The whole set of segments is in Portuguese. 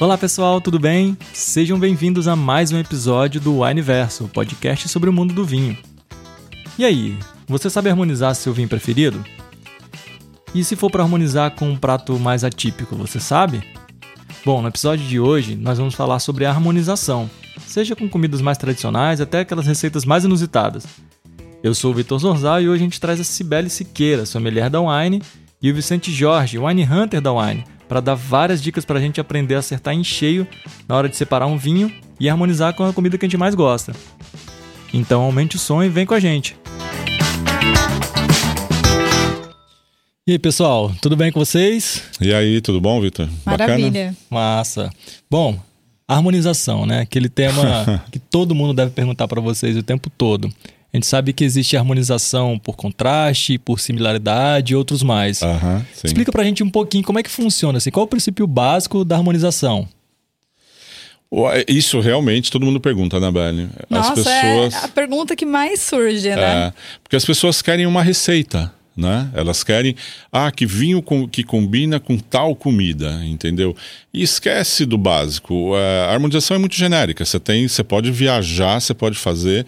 Olá pessoal, tudo bem? Sejam bem-vindos a mais um episódio do Wineverso, o podcast sobre o mundo do vinho. E aí, você sabe harmonizar seu vinho preferido? E se for para harmonizar com um prato mais atípico, você sabe? Bom, no episódio de hoje nós vamos falar sobre a harmonização, seja com comidas mais tradicionais até aquelas receitas mais inusitadas. Eu sou o Vitor Zorzal e hoje a gente traz a Cibele Siqueira, sommelier da Wine, e o Vicente Jorge, Wine Hunter da Wine, para dar várias dicas para a gente aprender a acertar em cheio na hora de separar um vinho e harmonizar com a comida que a gente mais gosta. Então aumente o som e vem com a gente. E aí, pessoal, tudo bem com vocês? E aí, tudo bom, Vitor? Maravilha. Massa. Bom, harmonização, né? Aquele tema que todo mundo deve perguntar para vocês o tempo todo. A gente sabe que existe harmonização por contraste, por similaridade e outros mais. Sim. Explica pra gente um pouquinho como é que funciona, assim, qual é o princípio básico da harmonização? Ué, Isso realmente todo mundo pergunta, né, Beli? As Nossa, pessoas. é a pergunta que mais surge, né? É, porque as pessoas querem uma receita, né? Elas querem, ah, que vinho com- que combina com tal comida, entendeu? E esquece do básico. É, a harmonização é muito genérica. Você tem, você pode viajar, você pode fazer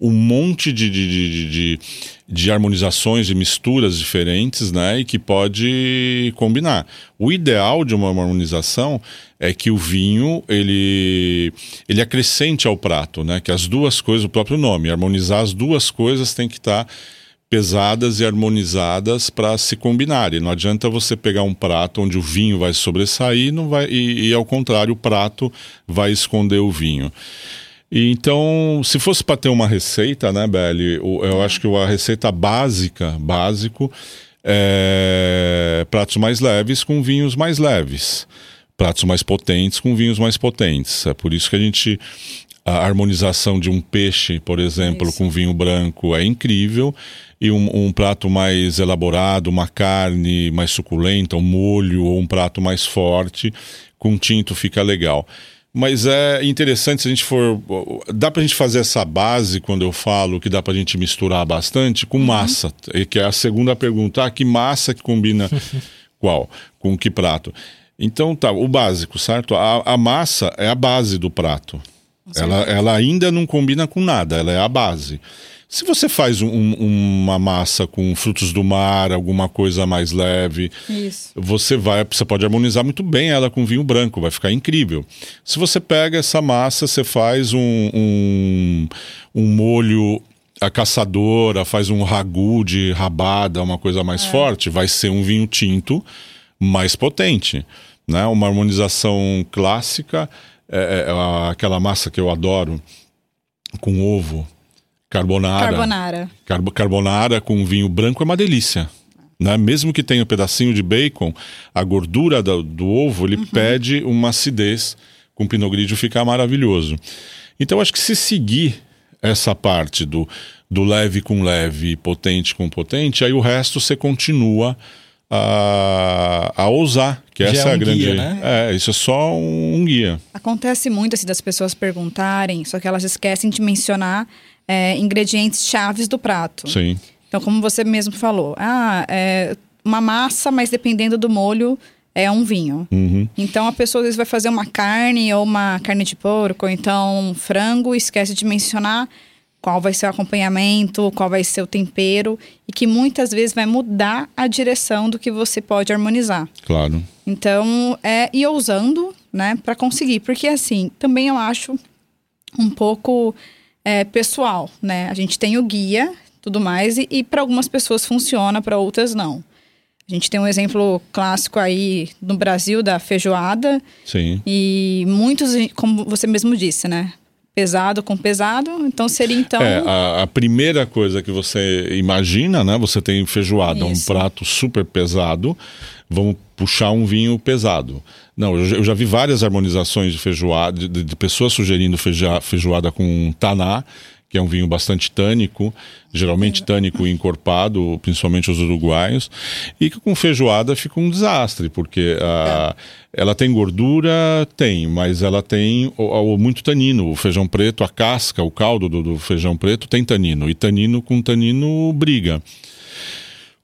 um monte de, de, de, de, de- harmonizações, de misturas diferentes, né? E que pode combinar. O ideal de uma harmonização é que o vinho ele, ele acrescente ao prato, né? Que as duas coisas, o próprio nome, harmonizar as duas coisas tem que estar pesadas e harmonizadas para se combinarem. Não adianta você pegar um prato onde o vinho vai sobressair não vai, e, e, ao contrário, o prato vai esconder o vinho. E então, se fosse para ter uma receita, né, Beli? Eu acho que a receita básica, básico, é pratos mais leves com vinhos mais leves. Pratos mais potentes com vinhos mais potentes. É por isso que a gente. A harmonização de um peixe, por exemplo, Isso. com vinho branco é incrível. E um, um prato mais elaborado, uma carne mais suculenta, um molho ou um prato mais forte, com tinto fica legal. Mas é interessante se a gente for. Dá pra gente fazer essa base quando eu falo que dá pra gente misturar bastante com massa, que é a segunda pergunta. Ah, que massa que combina qual? Com que prato? Então tá, o básico, certo? A, a massa é a base do prato. Ela, ela ainda não combina com nada, ela é a base. Se você faz um- um- uma massa com frutos do mar, alguma coisa mais leve, Isso. você vai, você pode harmonizar muito bem ela com vinho branco, vai ficar incrível. Se você pega essa massa, você faz um, um, um molho a caçadora, faz um ragu de rabada, uma coisa mais forte, vai ser um vinho tinto mais potente, né? Uma harmonização clássica, é, é, a- aquela massa que eu adoro com ovo, carbonara. Carbonara. Carbo- carbonara com vinho branco é uma delícia. Né? Mesmo que tenha um pedacinho de bacon, a gordura do, do ovo ele pede uma acidez com Pinot Grigio ficar maravilhoso. Então acho que se seguir essa parte do, do leve com leve, potente com potente, aí o resto você continua a, a ousar, que Já essa é é, a um grande. guia, né? É, isso é só um, um guia. Acontece muito assim das pessoas perguntarem, só que elas esquecem de mencionar é, ingredientes chaves do prato. Sim. Então, como você mesmo falou, ah, é uma massa, mas dependendo do molho, é um vinho. Uhum. Então, a pessoa às vezes vai fazer uma carne ou uma carne de porco, ou então um frango, esquece de mencionar qual vai ser o acompanhamento, qual vai ser o tempero, e que muitas vezes vai mudar a direção do que você pode harmonizar. Claro. Então, é ir ousando, né, para conseguir. Porque, assim, também eu acho um pouco é, pessoal, né? A gente tem o guia, tudo mais, e, e para algumas pessoas funciona, para outras não. A gente tem um exemplo clássico aí no Brasil da feijoada, Sim. e muitos, como você mesmo disse, né? Pesado com pesado, então seria então. É, a, a primeira coisa que você imagina, né? Você tem feijoada, um Isso. prato super pesado. Vamos puxar um vinho pesado. Não, eu, já- eu já vi várias harmonizações de feijoada, de, de pessoas sugerindo feijoada com taná, que é um vinho bastante tânico, geralmente tânico e encorpado, principalmente os uruguaios, e que com feijoada fica um desastre, porque ah, ela tem gordura, tem, mas ela tem o- o- muito tanino. O feijão preto, a casca, o caldo do, do feijão preto tem tanino, e tanino com tanino briga.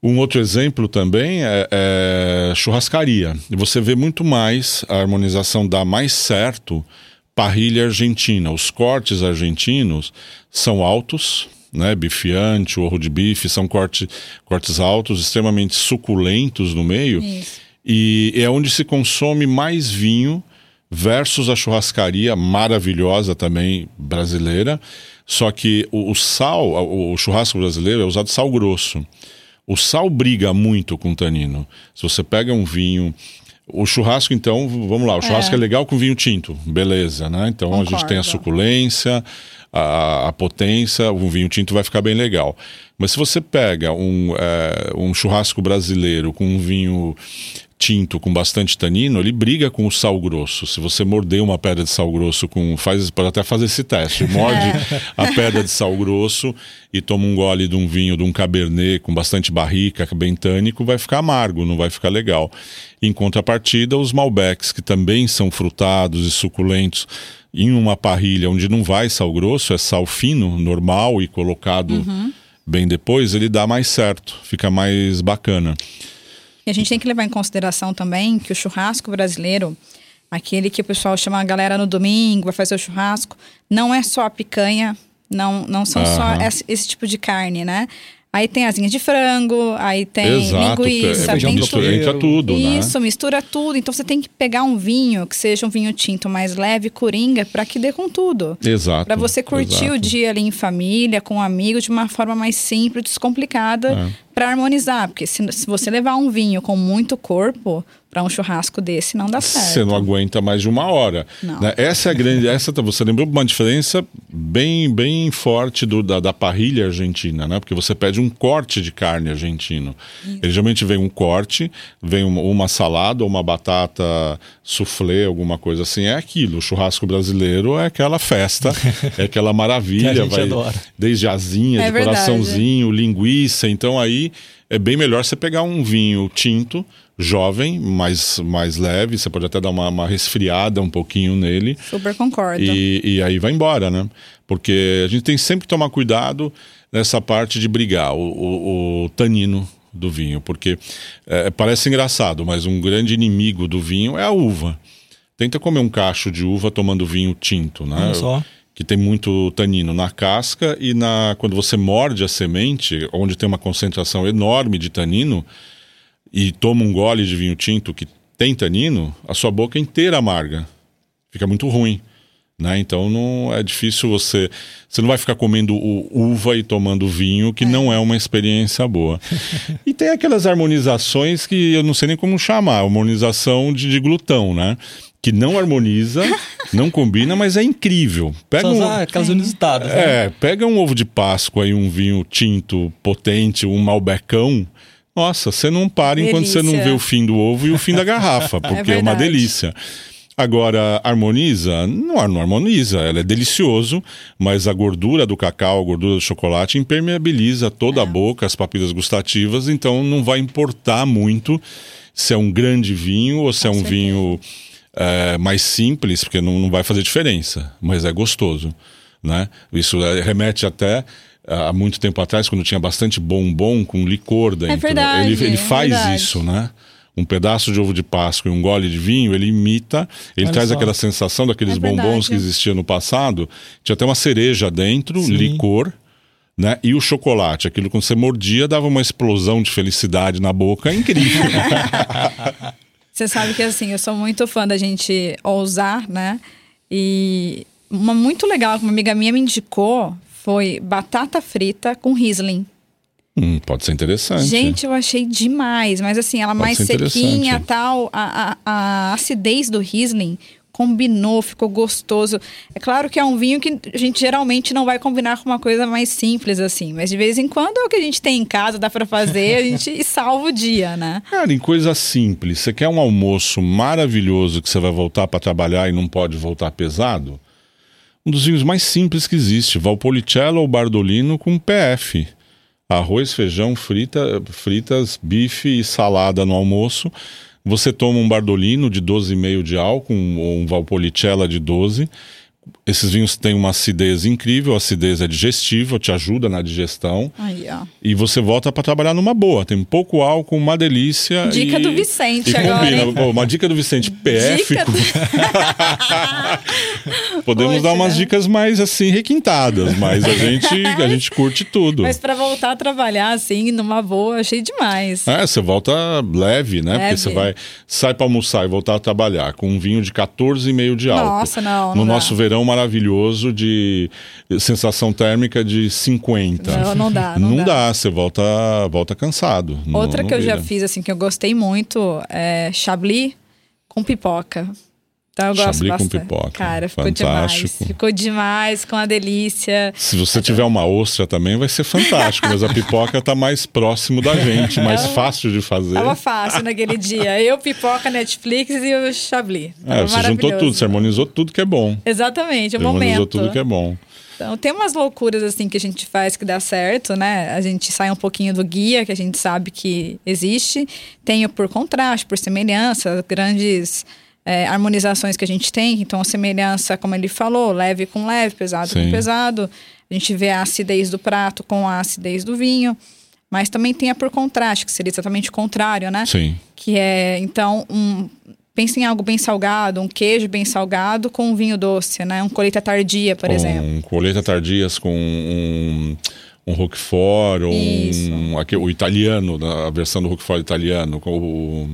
Um outro exemplo também é, é churrascaria. Você vê muito mais a harmonização dá mais certo parrilha argentina. Os cortes argentinos são altos, né? Bifiante, orro de bife, são corte, cortes altos, extremamente suculentos no meio. Isso. E é onde se consome mais vinho versus a churrascaria maravilhosa também brasileira. Só que o, o sal, o, o churrasco brasileiro é usado sal grosso. O sal briga muito com o tanino. Se você pega um vinho o churrasco, então, vamos lá, o churrasco é, é legal com vinho tinto, beleza, né? Então Concordo. a gente tem a suculência, a, a, potência, o vinho tinto vai ficar bem legal. Mas se você pega um, é, um churrasco brasileiro com um vinho tinto com bastante tanino, ele briga com o sal grosso. Se você morder uma pedra de sal grosso com. Faz, pode até fazer esse teste. Morde é. a pedra de sal grosso e toma um gole de um vinho, de um cabernet com bastante barrica, bem tânico, vai ficar amargo, não vai ficar legal. Em contrapartida, os Malbecs, que também são frutados e suculentos, em uma parrilha onde não vai sal grosso, é sal fino, normal e colocado uhum. bem depois, ele dá mais certo, fica mais bacana. E a gente tem que levar em consideração também que o churrasco brasileiro, aquele que o pessoal chama a galera no domingo, vai fazer o churrasco, não é só a picanha, não, não são uhum. só esse, esse tipo de carne, né? Aí tem asinhas de frango, aí tem Exato, linguiça, tem mistura, tudo, né? Isso, né? mistura tudo. Então você tem que pegar um vinho que seja um vinho tinto mais leve, coringa, para que dê com tudo. Exato. Para você curtir exato. o dia ali em família, com amigos, de uma forma mais simples, descomplicada, é. Para harmonizar. Porque se, se você levar um vinho com muito corpo, para um churrasco desse não dá certo. Você não aguenta mais de uma hora. Né? Essa é a grande. Essa tá, você lembrou uma diferença bem, bem forte do, da, da parrilha argentina, né? Porque você pede um corte de carne argentino. Isso. Ele geralmente vem um corte, vem uma, uma salada ou uma batata soufflé, alguma coisa assim. É aquilo. O churrasco brasileiro é aquela festa, é aquela maravilha. vai adora. desde asinha, é de coraçãozinho, linguiça. Então aí é bem melhor você pegar um vinho tinto jovem, mais, mais leve, você pode até dar uma, uma resfriada um pouquinho nele. Super concordo. E, e aí vai embora, né? Porque a gente tem sempre que tomar cuidado nessa parte de brigar, o, o, o tanino do vinho, porque é, parece engraçado, mas um grande inimigo do vinho é a uva. Tenta comer um cacho de uva tomando vinho tinto, né? só. Que tem muito tanino na casca e na quando você morde a semente, onde tem uma concentração enorme de tanino, e toma um gole de vinho tinto que tem tanino, a sua boca é inteira amarga. Fica muito ruim. Né? Então não é difícil você. Você não vai ficar comendo uva e tomando vinho, que é. não é uma experiência boa. e tem aquelas harmonizações que eu não sei nem como chamar, harmonização de, de glutão, né? Que não harmoniza, não combina, mas é incrível. Pega Só um, aquelas inusitadas. Né? É, pega um ovo de Páscoa e um vinho tinto potente, um malbecão nossa, você não para delícia. enquanto você não vê o fim do ovo e o fim da garrafa, é porque é, é uma delícia. Agora, harmoniza? Não, não harmoniza, ela é delicioso, mas a gordura do cacau, a gordura do chocolate impermeabiliza toda é. a boca, as papilas gustativas, então não vai importar muito se é um grande vinho ou se é Com é um certeza. vinho é, mais simples, porque não, não vai fazer diferença, mas é gostoso. Né? Isso é, remete até há muito tempo atrás, quando tinha bastante bombom com licor dentro. É verdade, ele, ele faz é isso, né? Um pedaço de ovo de Páscoa e um gole de vinho, ele imita, ele Olha traz só. aquela sensação daqueles é bombons que existiam no passado. Tinha até uma cereja dentro, Sim. licor, né? E o chocolate, aquilo quando você mordia dava uma explosão de felicidade na boca, incrível. você sabe que assim, eu sou muito fã da gente ousar, né? E uma muito legal que uma amiga minha me indicou foi batata frita com Riesling. Hum, pode ser interessante. Gente, eu achei demais. Mas assim, ela pode mais sequinha tal. A, a, a, acidez do Riesling combinou, ficou gostoso. É claro que é um vinho que a gente geralmente não vai combinar com uma coisa mais simples assim. Mas de vez em quando é o que a gente tem em casa, dá para fazer, a gente salva o dia, né? Cara, em coisa simples. Você quer um almoço maravilhoso que você vai voltar para trabalhar e não pode voltar pesado? um dos vinhos mais simples que existe, Valpolicella ou Bardolino com PF. Arroz, feijão, frita, fritas, bife e salada no almoço. Você toma um Bardolino de 12,5 de álcool ou um Valpolicella de 12. Esses vinhos têm uma acidez incrível, a acidez é digestiva, te ajuda na digestão. Aí, ó. E você volta para trabalhar numa boa. Tem pouco álcool, uma delícia. Dica e... do Vicente e agora. Pô, uma dica do Vicente, PF. Do... Podemos Poxa. dar umas dicas mais assim requintadas, mas a gente, a gente curte tudo. Mas pra voltar a trabalhar assim, numa boa, achei demais. É, você volta leve, né? Porque Leve. você vai, sai para almoçar e voltar a trabalhar com um vinho de 14,5 de álcool. Nossa, não, No não dá. nosso verão maravilhoso de sensação térmica de 50. Não, não dá, não dá. você volta, volta cansado. Não- Outra não que eu já fiz, assim, que eu gostei muito é Chablis com pipoca. Então eu gosto Chablis com bastante. pipoca. Cara, ficou Fantástico. demais. Ficou demais, com uma delícia. Se você tiver uma ostra também, vai ser fantástico, mas a pipoca tá mais próximo da gente, mais fácil de fazer. Tava fácil naquele dia. Eu, pipoca, Netflix e o Chablis. É, você juntou tudo, você harmonizou tudo que é bom. Exatamente, é o harmonizou momento. tudo que é bom. Então, tem umas loucuras assim que a gente faz que dá certo, né? A gente sai um pouquinho do guia, que a gente sabe que existe. Tem o por contraste, por semelhança, grandes é, harmonizações que a gente tem. Então, a semelhança, como ele falou, leve com leve, pesado Sim. com pesado. A gente vê a acidez do prato com a acidez do vinho. Mas também tem a por contraste, que seria exatamente o contrário, né? Sim. Que é, então, um. Pensa em algo bem salgado, um queijo bem salgado com um vinho doce, né? Um colheita tardia, por com exemplo. colheita tardias com um, um Roquefort, ou um, aqui, o italiano, a versão do Roquefort italiano, com o...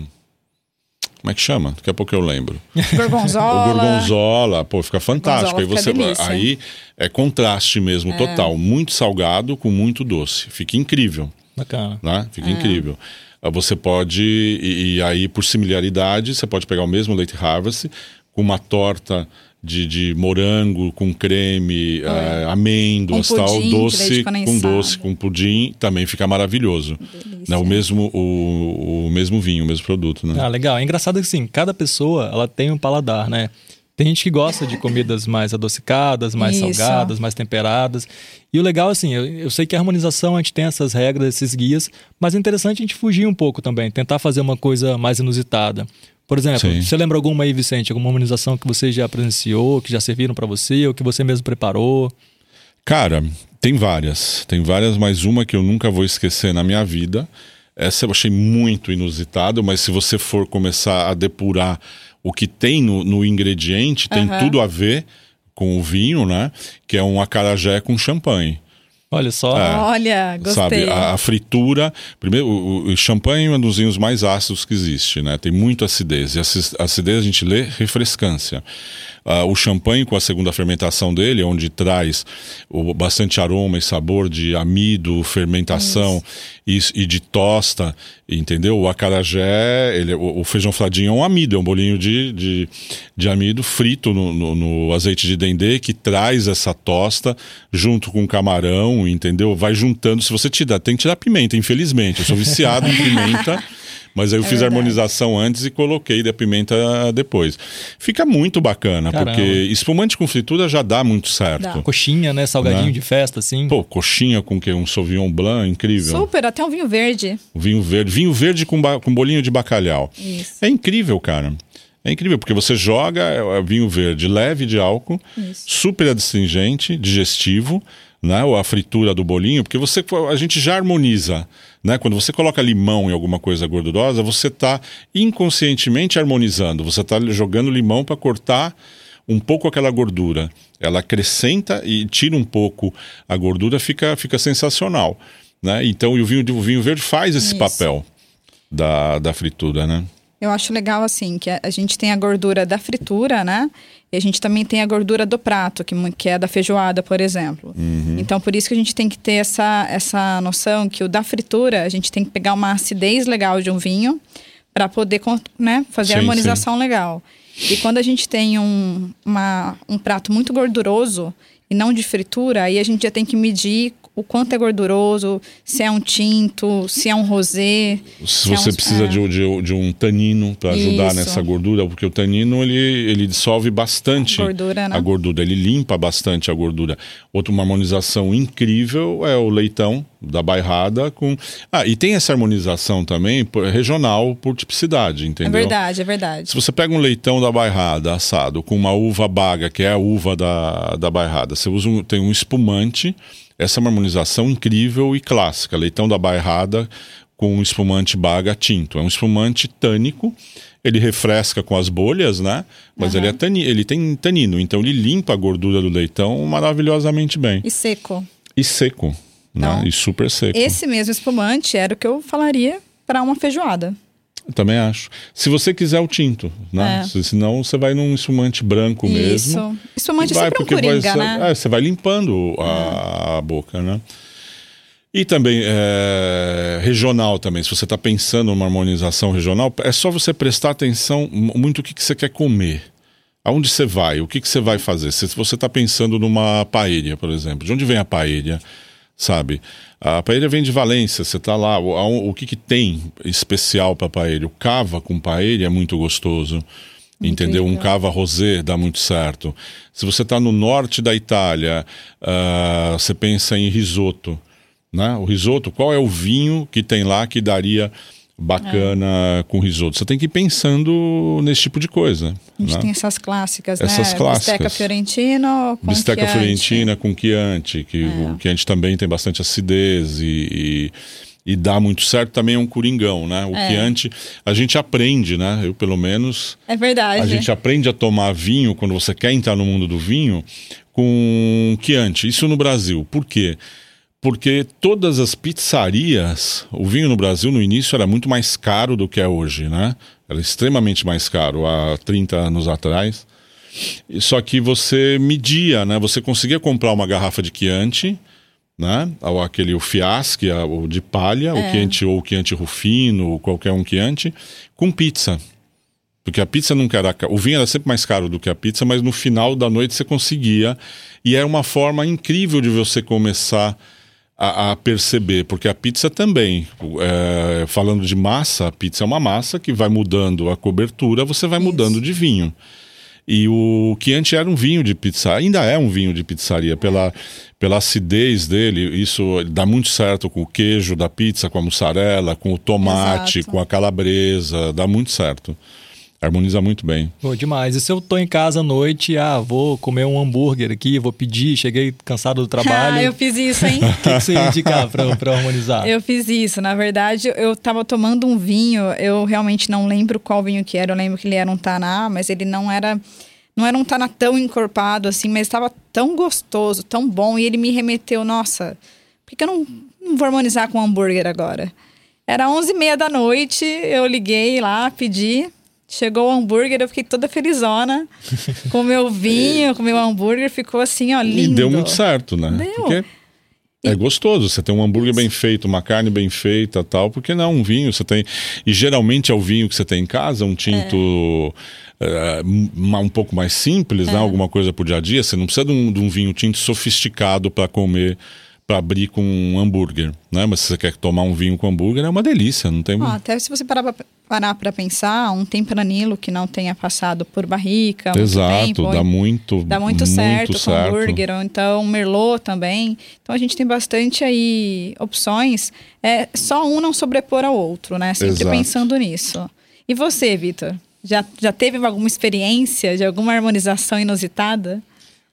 Como é que chama? Daqui a pouco eu lembro. Gorgonzola. O gorgonzola, pô, fica fantástico. Aí Gorgonzola você fica delícia. aí é contraste mesmo, total, muito salgado com muito doce. Fica incrível, Bacana. né? Fica incrível. Ah, Você pode e, e aí por similaridade, você pode pegar o mesmo leite harvest com uma torta de, de morango com creme, eh, amêndoas, Com tal, doce com doce, com pudim, também fica maravilhoso. Né? O mesmo o, o mesmo vinho, o mesmo produto, né? Ah, legal. É engraçado que assim, cada pessoa ela tem um paladar, né? Tem gente que gosta de comidas mais adocicadas, mais Isso. salgadas, mais temperadas. E o legal, assim, eu, eu sei que a harmonização a gente tem essas regras, esses guias, mas é interessante a gente fugir um pouco também, tentar fazer uma coisa mais inusitada. Por exemplo, Sim. você lembra alguma aí, Vicente? Alguma harmonização que você já presenciou, que já serviram para você, ou que você mesmo preparou? Cara, tem várias. Tem várias, mas uma que eu nunca vou esquecer na minha vida. Essa eu achei muito inusitado, mas se você for começar a depurar o que tem no, no ingrediente, tem Aham. tudo a ver com o vinho, né? Que é um acarajé com champanhe. Olha só. É. Olha, gostei. Sabe, a, a fritura. Primeiro, o, o champanhe é um dos vinhos mais ácidos que existe, né? Tem muita acidez. E aci- acidez a gente lê refrescância. Ah, o champanhe, com a segunda fermentação dele, onde traz o, bastante aroma e sabor de amido, fermentação e, e de tosta, entendeu? O acarajé, ele, o, o feijão fladinho é um amido, é um bolinho de, de, de amido frito no, no- no azeite de dendê que traz essa tosta junto com camarão, entendeu? Vai juntando. Se você tirar, tem que tirar pimenta, infelizmente. Eu sou viciado em pimenta. Mas aí eu fiz a É verdade. harmonização antes e coloquei da pimenta depois. Fica muito bacana, Caramba. porque espumante com fritura já dá muito certo. Dá. Coxinha, né? Salgadinho Né? de festa, assim. Pô, coxinha com que? Um Sauvignon Blanc, incrível. Super, até um vinho verde. Vinho verde. Vinho verde com, ba- com bolinho de bacalhau. Isso. É incrível, cara. É incrível, porque você joga é, é vinho verde leve de álcool, Isso. super adstringente, digestivo, né? Ou a fritura do bolinho, porque você a gente já harmoniza, né? Quando você coloca limão em alguma coisa gordurosa, você está inconscientemente harmonizando. Você está jogando limão para cortar um pouco aquela gordura. Ela acrescenta e tira um pouco a gordura, fica, fica sensacional. Né? Então, e o vinho, o vinho verde faz esse Isso. papel da, da fritura, né? Eu acho legal, assim, que a a gente tem a gordura da fritura, né? E a gente também tem a gordura do prato, que, que é da feijoada, por exemplo. Uhum. Então, por isso que a gente tem que ter essa, essa noção que o da fritura, a gente tem que pegar uma acidez legal de um vinho para poder né, fazer a Sim, harmonização legal. E quando a gente tem um, uma, um prato muito gorduroso e não de fritura, aí a gente já tem que medir o quanto é gorduroso, se é um tinto, se é um rosé. Se é você um- precisa é. de, de- de um tanino para ajudar Isso. nessa gordura, porque o tanino ele, ele dissolve bastante Gordura, né? a gordura, ele limpa bastante a gordura. Outra uma harmonização incrível é o leitão, da bairrada com. Ah, e tem essa harmonização também regional por tipicidade, É entendeu? verdade, é verdade. Se você pega um leitão da bairrada assado com uma uva baga, que é a uva da, da bairrada, você usa um, tem um espumante, essa é uma harmonização incrível e clássica. Leitão da bairrada com um espumante baga tinto. É um espumante tânico, ele refresca com as bolhas, né? Mas ele, é tani, ele tem tanino, então ele limpa a gordura do leitão maravilhosamente bem. E seco. E seco, né? Então, E super seco. Esse mesmo espumante era o que eu falaria para uma feijoada. Também acho. Se você quiser o tinto, né? É. Se- Senão você vai num espumante branco mesmo. Isso. Espumante é vai, sempre um porque vai coringa, ser- né? é, você vai limpando a, a boca, né? E também é, regional também. Se você está pensando numa harmonização regional, é só você prestar atenção mu- muito o que, que você quer comer. Aonde você vai? O que, que você vai fazer? Se você está pensando numa paella, por exemplo, de onde vem a paella? Sabe? A paella vem de Valência, você está lá. O, o que, que tem especial para paella? O cava com paella é muito gostoso. Entendeu? Um cava rosé dá muito certo. Se você está no norte da Itália, ah, você pensa em risoto. Né? O risoto, qual é o vinho que tem lá que daria bacana com risoto? Você tem que ir pensando nesse tipo de coisa. A gente né? tem essas clássicas, Essas né? clássicas. Bisteca fiorentino com Bisteca Chianti. fiorentina com Chianti, que É. o Chianti também tem bastante acidez e, e, e dá muito certo. Também é um coringão, né? O É. Chianti, a gente aprende, né? Eu, pelo menos, É verdade. a gente aprende a tomar vinho quando você quer entrar no mundo do vinho com Chianti. Isso no Brasil. Por quê? Porque todas as pizzarias, o vinho no Brasil no início era muito mais caro do que é hoje, né? Era extremamente mais caro há 30 anos atrás. Só que você media, né? Você conseguia comprar uma garrafa de Chianti, né? Ou aquele o fiaschi, o de palha, o Chianti ou o Chianti Rufino, ou qualquer um Chianti, com pizza. Porque a pizza nunca era. O vinho era sempre mais caro do que a pizza, mas no final da noite você conseguia. E era uma forma incrível de você começar a, a perceber. Porque a pizza também, é, falando de massa, a pizza é uma massa que vai mudando a cobertura, você vai mudando de vinho. E o Chianti era um vinho de pizza, ainda é um vinho de pizzaria, pela, pela acidez dele. Isso dá muito certo com o queijo da pizza, com a mussarela, com o tomate, Exato. com a calabresa, dá muito certo. Harmoniza muito bem. Pô, demais. E se eu tô em casa à noite, ah, vou comer um hambúrguer aqui, vou pedir, cheguei cansado do trabalho. Ah, eu fiz isso, hein? O que, que você ia indicar pra, pra harmonizar? Eu fiz isso. Na verdade, eu tava tomando um vinho, eu realmente não lembro qual vinho que era. Eu lembro que ele era um taná, mas ele não era. Não era um taná tão encorpado assim, mas estava tão gostoso, tão bom. E ele me remeteu, nossa, por que, que eu não, não vou harmonizar com hambúrguer agora? Era 11h30 da noite, eu liguei lá, pedi. Chegou o hambúrguer, eu fiquei toda felizona. com o meu vinho, com o meu hambúrguer, ficou assim, ó, lindo. E deu muito certo, né? Deu. Porque é gostoso. Você tem um hambúrguer bem feito, uma carne bem feita tal. Porque não, um vinho você tem. E geralmente é o vinho que você tem em casa, um tinto. eh, um um pouco mais simples, É. né? Alguma coisa pro dia a dia. Você não precisa de um, de um vinho tinto sofisticado para comer, para abrir com um hambúrguer, né? Mas se você quer tomar um vinho com hambúrguer, é uma delícia, não tem. Ó, até se você parar pra pensar, um tempranilo que não tenha passado por barrica, muito Exato, tempo, dá muito, dá muito, certo com certo. hambúrguer, ou então merlot também. Então a gente tem bastante aí opções. É só um não sobrepor ao outro, né? Sempre Exato. pensando nisso. E você, Vitor? Já, já teve alguma experiência de alguma harmonização inusitada?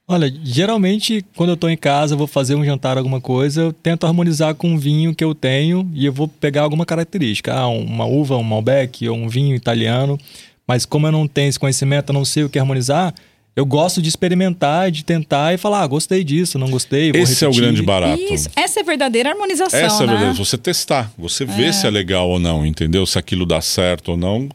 Olha, geralmente quando eu tô em casa, vou fazer um jantar, alguma coisa, eu tento harmonizar com um vinho que eu tenho e eu vou pegar alguma característica. Ah, uma uva, um Malbec ou um vinho italiano. Mas como eu não tenho esse conhecimento, eu não sei o que harmonizar, eu gosto de experimentar, de tentar e falar, ah, gostei disso, não gostei, vou Esse é o repetir. grande barato. Isso, essa é a verdadeira harmonização, Essa é a né? verdade. Você testar, você vê se é legal ou não, entendeu? Se aquilo dá certo ou não.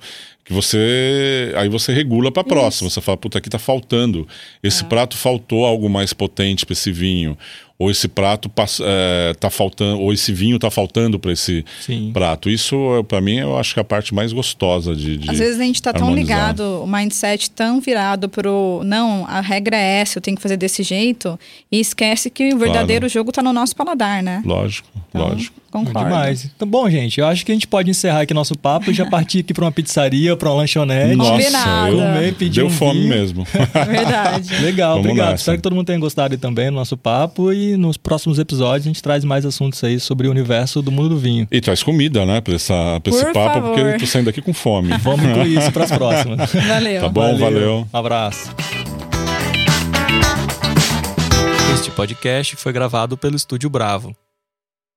Que você. Aí você regula pra próxima. Você fala, puta, aqui tá faltando. Esse prato faltou algo mais potente pra esse vinho. Ou esse prato é, tá faltando. Ou esse vinho tá faltando pra esse Sim. prato. Isso, pra mim, eu acho que é a parte mais gostosa de. de Às vezes a gente tá tão ligado, o mindset tão virado pro não, a regra é essa, eu tenho que fazer desse jeito, e esquece que o verdadeiro jogo tá no nosso paladar, né? Lógico, Então, lógico. Concordo. Demais. Então, bom, gente, eu acho que a gente pode encerrar aqui nosso papo e já partir aqui para uma pizzaria, para uma lanchonete. Nossa, eu, Comer, pedir deu um fome vinho. mesmo. Verdade. Legal, Vamos obrigado. nessa. Espero que todo mundo tenha gostado aí também do nosso papo e nos próximos episódios a gente traz mais assuntos aí sobre o universo do mundo do vinho. E traz comida, né, pra, essa, pra esse Por papo, favor. porque eu tô saindo daqui com fome. Vamos incluir isso para as próximas. Valeu. Tá bom, valeu. Um abraço. Este podcast foi gravado pelo Estúdio Bravo.